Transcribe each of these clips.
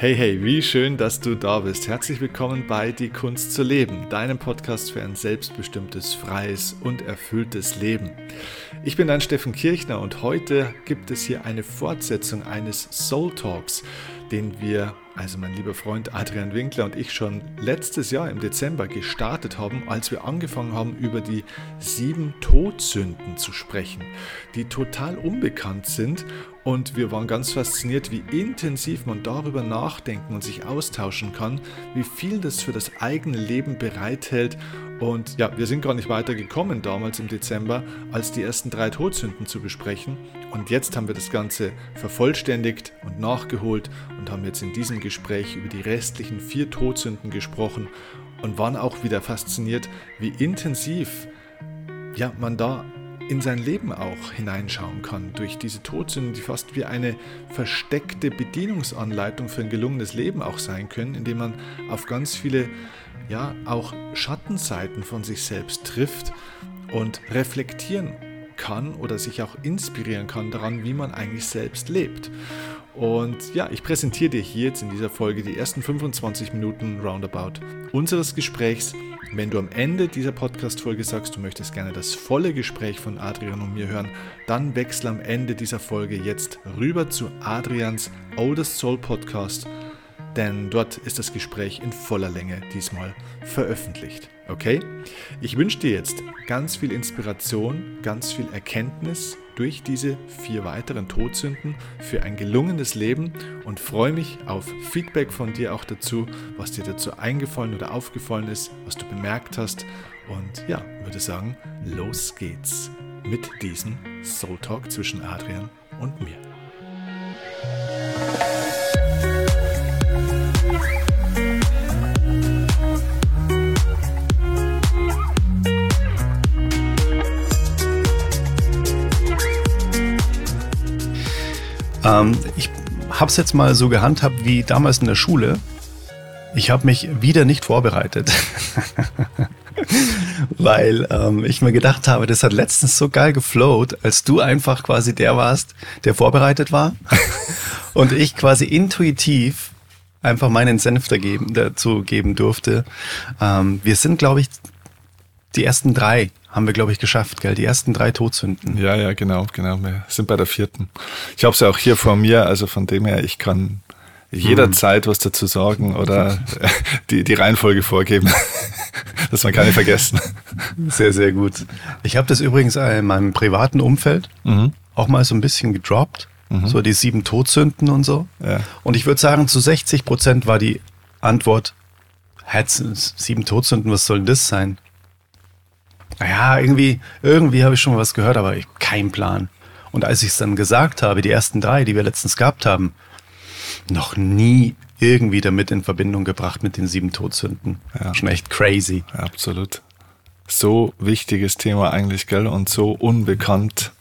Hey, hey, wie schön, dass du da bist. Herzlich willkommen bei Die Kunst zu leben, deinem Podcast für ein selbstbestimmtes, freies und erfülltes Leben. Ich bin dein Steffen Kirchner und heute gibt es hier eine Fortsetzung eines Soul Talks, den wir, also mein lieber Freund Adrian Winkler und ich schon letztes Jahr im Dezember gestartet haben, als wir angefangen haben, über die sieben Todsünden zu sprechen, die total unbekannt sind und wir waren ganz fasziniert, wie intensiv man darüber nachdenken und sich austauschen kann, wie viel das für das eigene Leben bereithält. Und ja, wir sind gar nicht weiter gekommen damals im Dezember, als die ersten drei Todsünden zu besprechen. Und jetzt haben wir das Ganze vervollständigt und nachgeholt und haben jetzt in diesem Gespräch über die restlichen vier Todsünden gesprochen und waren auch wieder fasziniert, wie intensiv ja, man da in sein Leben auch hineinschauen kann. Durch diese Todsünden, die fast wie eine versteckte Bedienungsanleitung für ein gelungenes Leben auch sein können, indem man auf ganz viele, ja, auch Schattenseiten von sich selbst trifft und reflektieren kann oder sich auch inspirieren kann daran, wie man eigentlich selbst lebt. Und ja, ich präsentiere dir hier jetzt in dieser Folge die ersten 25 Minuten Roundabout unseres Gesprächs. Wenn du am Ende dieser Podcast-Folge sagst, du möchtest gerne das volle Gespräch von Adrian und mir hören, dann wechsle am Ende dieser Folge jetzt rüber zu Adrians Oldest Soul Podcast, denn dort ist das Gespräch in voller Länge diesmal veröffentlicht. Okay? Ich wünsche dir jetzt ganz viel Inspiration, ganz viel Erkenntnis durch diese vier weiteren Todsünden für ein gelungenes Leben und freue mich auf Feedback von dir auch dazu, was dir dazu eingefallen oder aufgefallen ist, was du bemerkt hast. Und ja, würde sagen, los geht's mit diesem Soul Talk zwischen Adrian und mir. Ähm, ich habe es jetzt mal so gehandhabt wie damals in der Schule. Ich habe mich wieder nicht vorbereitet. Weil ähm, ich mir gedacht habe, das hat letztens so geil geflowt, als du einfach quasi der warst, der vorbereitet war. und ich quasi intuitiv einfach meinen Senf dageben, dazu geben durfte. Ähm, wir sind, glaube ich, die ersten drei haben wir, glaube ich, geschafft, gell? Die ersten drei Todsünden. Ja, ja, genau, genau. Wir sind bei der vierten. Ich habe es ja auch hier vor mir, also von dem her, ich kann jederzeit was dazu sagen oder die, die Reihenfolge vorgeben, dass man keine vergessen. Sehr, sehr gut. Ich habe das übrigens in meinem privaten Umfeld mhm. auch mal so ein bisschen gedroppt. Mhm. So die sieben Todsünden und so. Ja. Und ich würde sagen, zu 60 Prozent war die Antwort, sieben Todsünden, was soll denn das sein? Naja, irgendwie, irgendwie habe ich schon mal was gehört, aber ich, kein Plan. Und als ich es dann gesagt habe, die ersten drei, die wir letztens gehabt haben, noch nie irgendwie damit in Verbindung gebracht mit den sieben Todsünden. Ja. Schon echt crazy. Ja, absolut. So wichtiges Thema eigentlich, gell? Und so unbekannt.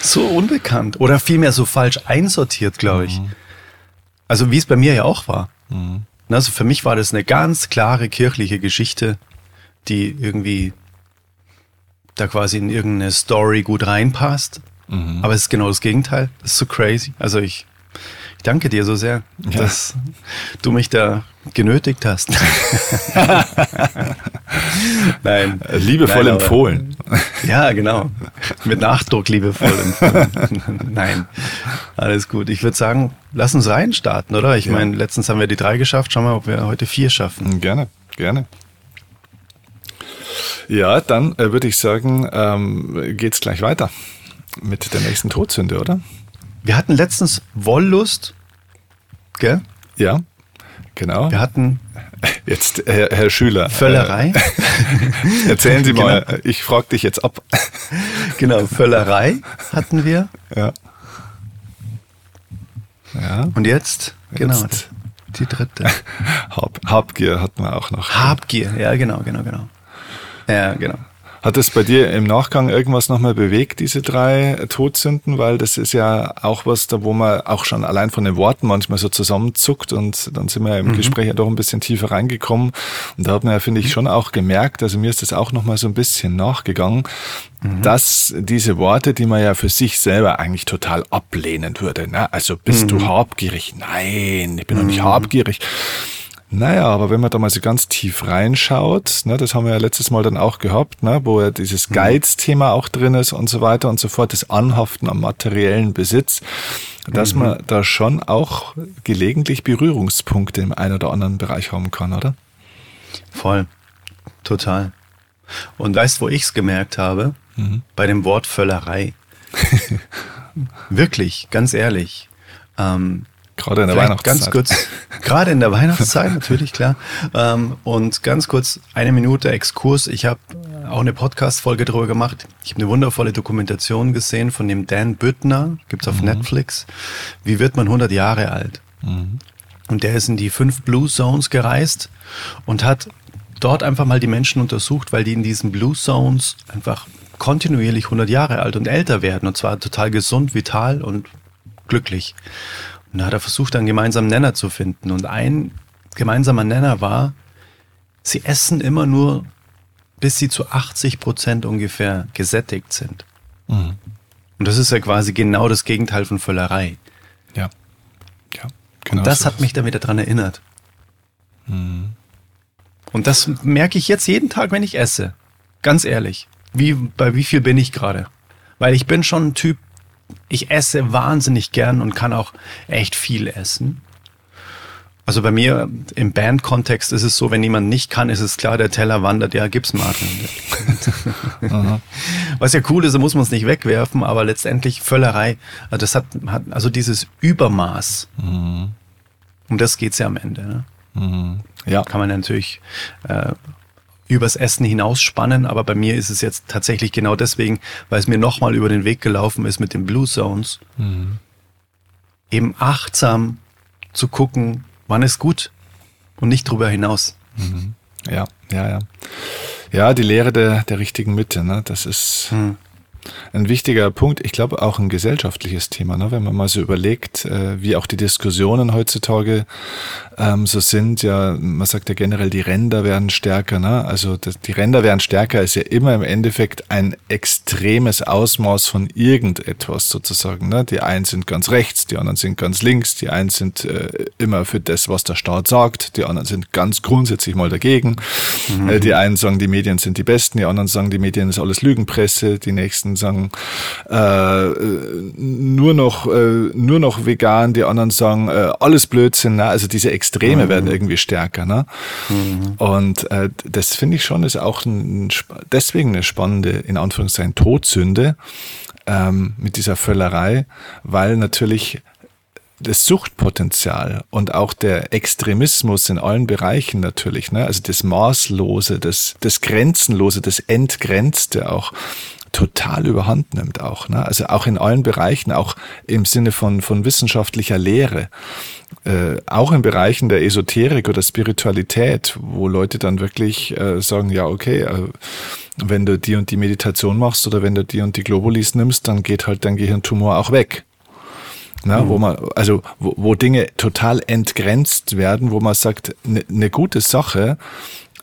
So unbekannt. Oder vielmehr so falsch einsortiert, glaube ich. Mhm. Also wie es bei mir ja auch war. Mhm. Also für mich war das eine ganz klare kirchliche Geschichte, die irgendwie da quasi in irgendeine Story gut reinpasst. Mhm. Aber es ist genau das Gegenteil. Das ist so crazy. Also ich, ich danke dir so sehr, ja. dass du mich da genötigt hast. nein. Liebevoll nein, empfohlen. ja, genau. Mit Nachdruck liebevoll empfohlen. nein. Alles gut. Ich würde sagen, lass uns reinstarten, oder? Ich ja. meine, letztens haben wir die drei geschafft. Schauen wir mal, ob wir heute vier schaffen. Gerne, gerne. Ja, dann äh, würde ich sagen, ähm, geht's gleich weiter mit der nächsten Todsünde, oder? Wir hatten letztens Wollust, gell? Ja, genau. Wir hatten jetzt Herr, Herr Schüler. Völlerei. Äh, erzählen Sie mal, genau. ich frage dich jetzt ab. genau, Völlerei hatten wir. Ja. Ja. Und jetzt, genau, jetzt. die dritte. Hab, Habgier hatten wir auch noch. Habgier, ja, genau, genau, genau. Ja, genau. Hat es bei dir im Nachgang irgendwas nochmal bewegt, diese drei Todsünden? Weil das ist ja auch was, da wo man auch schon allein von den Worten manchmal so zusammenzuckt und dann sind wir im mhm. Gespräch ja doch ein bisschen tiefer reingekommen. Und da hat man ja, finde ich, schon auch gemerkt, also mir ist das auch nochmal so ein bisschen nachgegangen, mhm. dass diese Worte, die man ja für sich selber eigentlich total ablehnen würde, ne? also bist mhm. du habgierig? Nein, ich bin doch nicht mhm. habgierig naja, aber wenn man da mal so ganz tief reinschaut, ne, das haben wir ja letztes Mal dann auch gehabt, ne, wo ja dieses mhm. Geiz-Thema auch drin ist und so weiter und so fort, das Anhaften am materiellen Besitz, dass mhm. man da schon auch gelegentlich Berührungspunkte im einen oder anderen Bereich haben kann, oder? Voll, total. Und weißt, wo ich es gemerkt habe? Mhm. Bei dem Wort Völlerei. Wirklich, ganz ehrlich. Ähm, Gerade in der Vielleicht Weihnachtszeit. Ganz kurz, gerade in der Weihnachtszeit, natürlich, klar. Ähm, und ganz kurz, eine Minute Exkurs. Ich habe auch eine Podcast-Folge darüber gemacht. Ich habe eine wundervolle Dokumentation gesehen von dem Dan Büttner, gibt's auf mhm. Netflix. Wie wird man 100 Jahre alt? Mhm. Und der ist in die fünf Blue Zones gereist und hat dort einfach mal die Menschen untersucht, weil die in diesen Blue Zones einfach kontinuierlich 100 Jahre alt und älter werden und zwar total gesund, vital und glücklich. Und da hat er versucht, einen gemeinsamen Nenner zu finden. Und ein gemeinsamer Nenner war, sie essen immer nur, bis sie zu 80 Prozent ungefähr gesättigt sind. Mhm. Und das ist ja quasi genau das Gegenteil von Völlerei. Ja. ja genau Und das so hat mich damit daran erinnert. Mhm. Und das merke ich jetzt jeden Tag, wenn ich esse. Ganz ehrlich. Wie, bei wie viel bin ich gerade? Weil ich bin schon ein Typ, ich esse wahnsinnig gern und kann auch echt viel essen. Also bei mir im Band-Kontext ist es so, wenn jemand nicht kann, ist es klar, der Teller wandert, ja, gib's Martin. Was ja cool ist, da muss man es nicht wegwerfen, aber letztendlich Völlerei, also das hat, hat also dieses Übermaß. Mhm. Um das geht's ja am Ende. Ne? Mhm. Ja. Kann man natürlich äh, übers Essen hinausspannen, aber bei mir ist es jetzt tatsächlich genau deswegen, weil es mir nochmal über den Weg gelaufen ist mit den Blue Zones. Mhm. Eben achtsam zu gucken, wann ist gut und nicht drüber hinaus. Mhm. Ja, ja, ja. Ja, die Lehre der, der richtigen Mitte, ne? das ist, mhm ein wichtiger Punkt. Ich glaube auch ein gesellschaftliches Thema, ne? wenn man mal so überlegt, äh, wie auch die Diskussionen heutzutage ähm, so sind. Ja, man sagt ja generell, die Ränder werden stärker. Ne? Also das, die Ränder werden stärker ist ja immer im Endeffekt ein extremes Ausmaß von irgendetwas sozusagen. Ne? Die einen sind ganz rechts, die anderen sind ganz links, die einen sind äh, immer für das, was der Staat sagt, die anderen sind ganz grundsätzlich mal dagegen. Mhm. Äh, die einen sagen, die Medien sind die besten, die anderen sagen, die Medien ist alles Lügenpresse, die nächsten sagen äh, nur noch äh, nur noch vegan, die anderen sagen äh, alles Blödsinn. Ne? Also diese Extreme mhm. werden irgendwie stärker. Ne? Mhm. Und äh, das finde ich schon ist auch ein, deswegen eine spannende in Anführungszeichen Todsünde ähm, mit dieser Völlerei, weil natürlich das Suchtpotenzial und auch der Extremismus in allen Bereichen natürlich, ne? also das Maßlose, das, das Grenzenlose, das Entgrenzte auch total überhand nimmt auch. Ne? Also auch in allen Bereichen, auch im Sinne von, von wissenschaftlicher Lehre. Äh, auch in Bereichen der Esoterik oder Spiritualität, wo Leute dann wirklich äh, sagen, ja, okay, äh, wenn du die und die Meditation machst oder wenn du die und die Globulis nimmst, dann geht halt dein Gehirntumor auch weg. Na, mhm. wo man, also wo, wo Dinge total entgrenzt werden, wo man sagt, eine ne gute Sache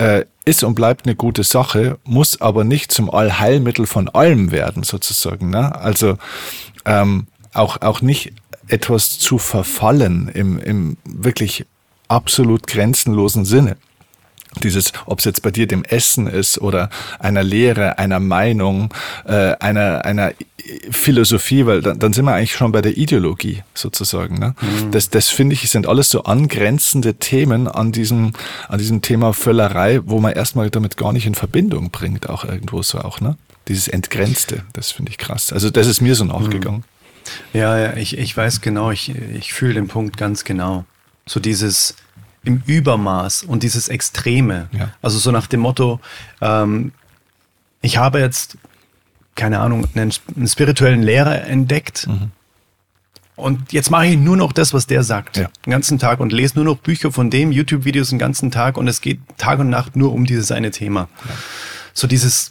äh, ist und bleibt eine gute Sache, muss aber nicht zum Allheilmittel von allem werden, sozusagen. Ne? Also ähm, auch, auch nicht etwas zu verfallen im, im wirklich absolut grenzenlosen Sinne dieses, ob es jetzt bei dir dem Essen ist oder einer Lehre, einer Meinung, äh, einer, einer Philosophie, weil dann, dann sind wir eigentlich schon bei der Ideologie sozusagen. Ne? Mhm. Das, das finde ich, sind alles so angrenzende Themen an diesem, an diesem Thema Völlerei, wo man erstmal damit gar nicht in Verbindung bringt, auch irgendwo so auch, ne? Dieses Entgrenzte, das finde ich krass. Also das ist mir so nachgegangen. Mhm. Ja, ja, ich, ich weiß genau, ich, ich fühle den Punkt ganz genau. So dieses, im Übermaß und dieses Extreme. Ja. Also so nach dem Motto, ähm, ich habe jetzt, keine Ahnung, einen, einen spirituellen Lehrer entdeckt. Mhm. Und jetzt mache ich nur noch das, was der sagt, ja. den ganzen Tag und lese nur noch Bücher von dem, YouTube-Videos den ganzen Tag und es geht Tag und Nacht nur um dieses eine Thema. Ja. So dieses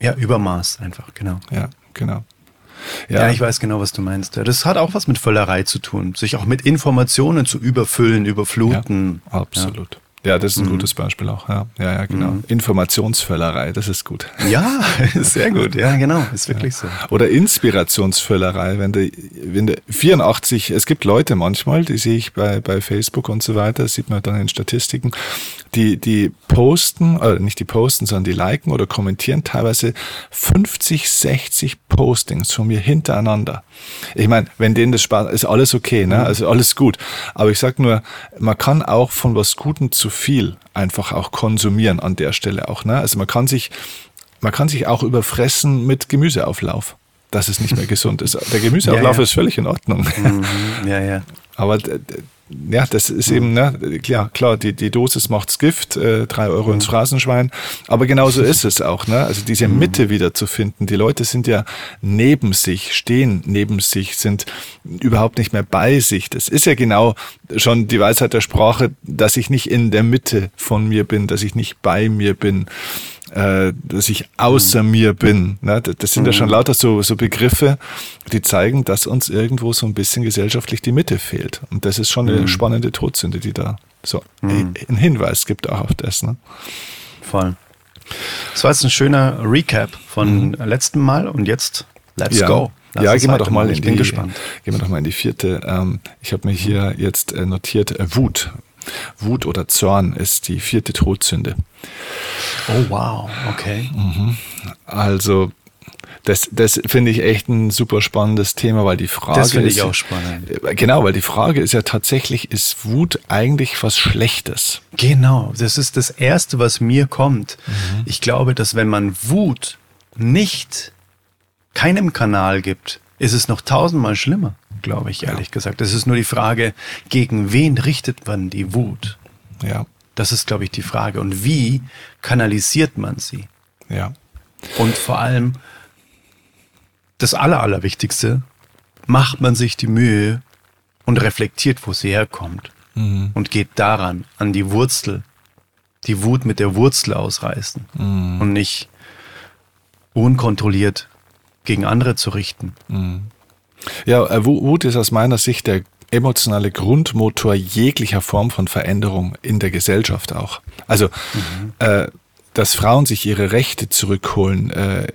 Ja, Übermaß einfach, genau. Ja, genau. Ja. ja. ich weiß genau, was du meinst. Das hat auch was mit Völlerei zu tun, sich auch mit Informationen zu überfüllen, überfluten. Ja, absolut. Ja. Ja, das ist ein mhm. gutes Beispiel auch. Ja, ja, ja genau. Mhm. Informationsvöllerei, das ist gut. Ja, sehr gut. Ja, genau, ist wirklich ja. so. Oder Inspirationsvöllerei, wenn du, wenn du 84, es gibt Leute manchmal, die sehe ich bei, bei Facebook und so weiter, das sieht man dann in Statistiken, die, die posten, oder nicht die posten, sondern die liken oder kommentieren teilweise 50, 60 Postings von mir hintereinander. Ich meine, wenn denen das Spaß ist, alles okay, ne? Mhm. Also alles gut. Aber ich sag nur, man kann auch von was Gutem zu viel einfach auch konsumieren an der Stelle auch, ne? Also man kann sich, man kann sich auch überfressen mit Gemüseauflauf dass es nicht mehr gesund ist. Der Gemüseauflauf ja, ja. ist völlig in Ordnung. Mhm, ja, ja. Aber ja, das ist eben, ne, klar, klar, die, die Dosis macht's Gift, äh, drei Euro ins mhm. Phrasenschwein. Aber genauso ist es auch, ne? Also diese mhm. Mitte wieder zu finden. Die Leute sind ja neben sich, stehen neben sich, sind überhaupt nicht mehr bei sich. Das ist ja genau schon die Weisheit der Sprache, dass ich nicht in der Mitte von mir bin, dass ich nicht bei mir bin äh, dass ich außer mhm. mir bin. Ne? Das sind mhm. ja schon lauter so, so Begriffe, die zeigen, dass uns irgendwo so ein bisschen gesellschaftlich die Mitte fehlt. Und das ist schon eine mhm. spannende Todsünde, die da so mhm. einen Hinweis gibt auch auf das. Ne? Voll. Das war jetzt ein schöner Recap von mhm. letztem Mal und jetzt let's ja. go. Lass ja, gehen wir doch mal in die, gespannt. Gehen wir doch mal in die vierte. Ähm, ich habe mir hier jetzt äh, notiert äh, Wut. Wut oder Zorn ist die vierte Todsünde. Oh wow, okay. Mhm. Also das, das finde ich echt ein super spannendes Thema, weil die Frage das finde ich auch spannend. Äh, genau, weil die Frage ist ja tatsächlich, ist Wut eigentlich was Schlechtes? Genau, das ist das Erste, was mir kommt. Mhm. Ich glaube, dass wenn man Wut nicht keinem Kanal gibt, ist es noch tausendmal schlimmer, glaube ich, ehrlich ja. gesagt. Es ist nur die Frage, gegen wen richtet man die Wut? Ja. Das ist, glaube ich, die Frage. Und wie kanalisiert man sie? Ja. Und vor allem, das Aller, Allerwichtigste, macht man sich die Mühe und reflektiert, wo sie herkommt. Mhm. Und geht daran, an die Wurzel, die Wut mit der Wurzel ausreißen. Mhm. Und nicht unkontrolliert gegen andere zu richten. Mhm. Ja, äh, Wut ist aus meiner Sicht der emotionale Grundmotor jeglicher Form von Veränderung in der Gesellschaft auch. Also, mhm. äh, dass Frauen sich ihre Rechte zurückholen äh,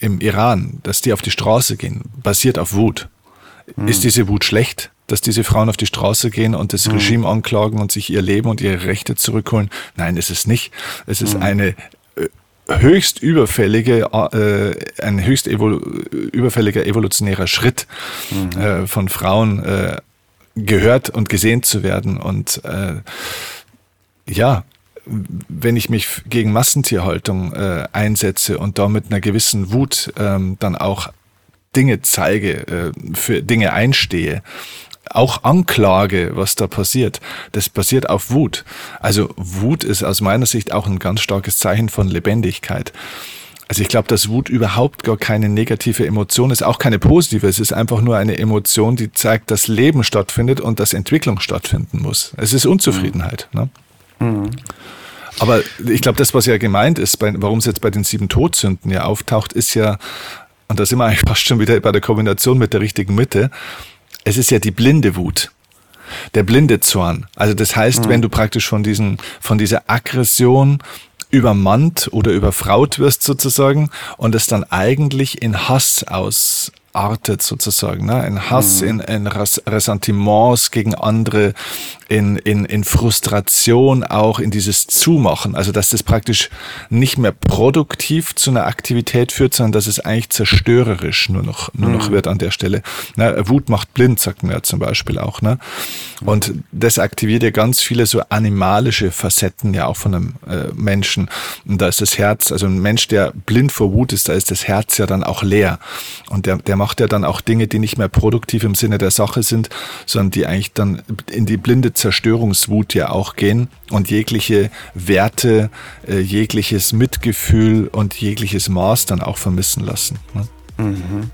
im Iran, dass die auf die Straße gehen, basiert auf Wut. Mhm. Ist diese Wut schlecht, dass diese Frauen auf die Straße gehen und das mhm. Regime anklagen und sich ihr Leben und ihre Rechte zurückholen? Nein, ist es nicht. Es ist mhm. eine höchst überfällige, äh, ein höchst evol überfälliger evolutionärer Schritt mhm. äh, von Frauen äh, gehört und gesehen zu werden. Und äh, ja, wenn ich mich gegen Massentierhaltung äh, einsetze und da mit einer gewissen Wut ähm, dann auch Dinge zeige, äh, für Dinge einstehe, auch anklage, was da passiert, das basiert auf Wut. Also Wut ist aus meiner Sicht auch ein ganz starkes Zeichen von Lebendigkeit. Also ich glaube, dass Wut überhaupt gar keine negative Emotion ist, auch keine positive. Es ist einfach nur eine Emotion, die zeigt, dass Leben stattfindet und dass Entwicklung stattfinden muss. Es ist Unzufriedenheit. Ne? Mhm. Aber ich glaube, das, was ja gemeint ist, warum es jetzt bei den sieben Todsünden ja auftaucht, ist ja, und da sind wir eigentlich fast schon wieder bei der Kombination mit der richtigen Mitte, es ist ja die blinde Wut der blinde Zorn. Also das heißt, mhm. wenn du praktisch von diesen, von dieser Aggression übermannt oder überfraut wirst sozusagen und es dann eigentlich in Hass aus, artet sozusagen, ne? in Hass, mhm. in, in Ressentiments gegen andere, in, in, in Frustration auch, in dieses Zumachen. Also dass das praktisch nicht mehr produktiv zu einer Aktivität führt, sondern dass es eigentlich zerstörerisch nur noch, nur mhm. noch wird an der Stelle. Ne? Wut macht blind, sagt man ja zum Beispiel auch. Ne? Und das aktiviert ja ganz viele so animalische Facetten ja auch von einem äh, Menschen. Und da ist das Herz, also ein Mensch, der blind vor Wut ist, da ist das Herz ja dann auch leer. Und der, der macht ja dann auch Dinge, die nicht mehr produktiv im Sinne der Sache sind, sondern die eigentlich dann in die blinde Zerstörungswut ja auch gehen und jegliche Werte, äh, jegliches Mitgefühl und jegliches Maß dann auch vermissen lassen. Ne? Mhm.